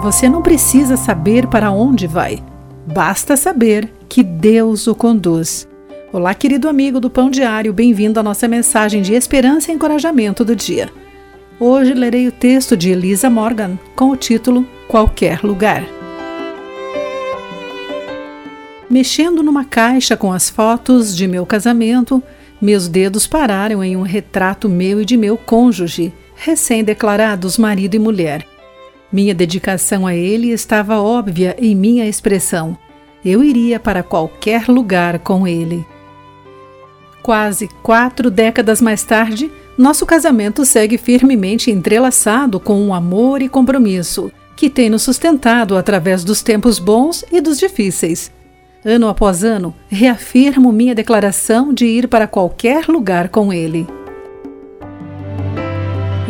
Você não precisa saber para onde vai, basta saber que Deus o conduz. Olá, querido amigo do Pão Diário, bem-vindo à nossa mensagem de esperança e encorajamento do dia. Hoje lerei o texto de Elisa Morgan com o título Qualquer Lugar. Mexendo numa caixa com as fotos de meu casamento, meus dedos pararam em um retrato meu e de meu cônjuge, recém-declarados marido e mulher. Minha dedicação a ele estava óbvia em minha expressão. Eu iria para qualquer lugar com ele. Quase quatro décadas mais tarde, nosso casamento segue firmemente entrelaçado com um amor e compromisso que tem nos sustentado através dos tempos bons e dos difíceis. Ano após ano, reafirmo minha declaração de ir para qualquer lugar com ele.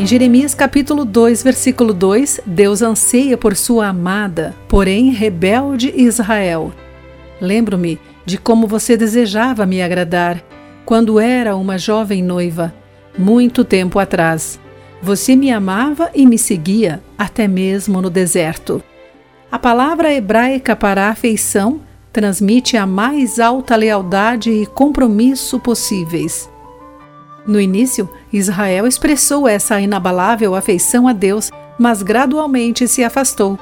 Em Jeremias capítulo 2, versículo 2, Deus anseia por sua amada, porém rebelde Israel. Lembro-me de como você desejava me agradar quando era uma jovem noiva, muito tempo atrás. Você me amava e me seguia, até mesmo no deserto. A palavra hebraica para afeição transmite a mais alta lealdade e compromisso possíveis. No início, Israel expressou essa inabalável afeição a Deus, mas gradualmente se afastou.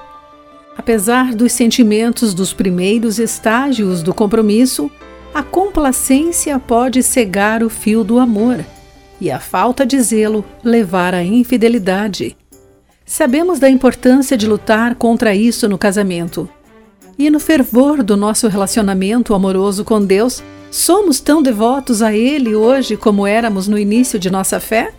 Apesar dos sentimentos dos primeiros estágios do compromisso, a complacência pode cegar o fio do amor e a falta de zelo levar à infidelidade. Sabemos da importância de lutar contra isso no casamento. E no fervor do nosso relacionamento amoroso com Deus, Somos tão devotos a Ele hoje como éramos no início de nossa fé?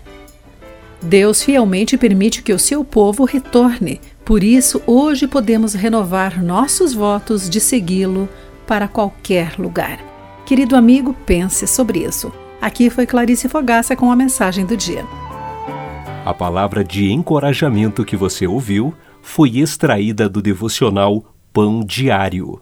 Deus fielmente permite que o seu povo retorne, por isso hoje podemos renovar nossos votos de segui-lo para qualquer lugar. Querido amigo, pense sobre isso. Aqui foi Clarice Fogaça com a mensagem do dia. A palavra de encorajamento que você ouviu foi extraída do devocional Pão Diário.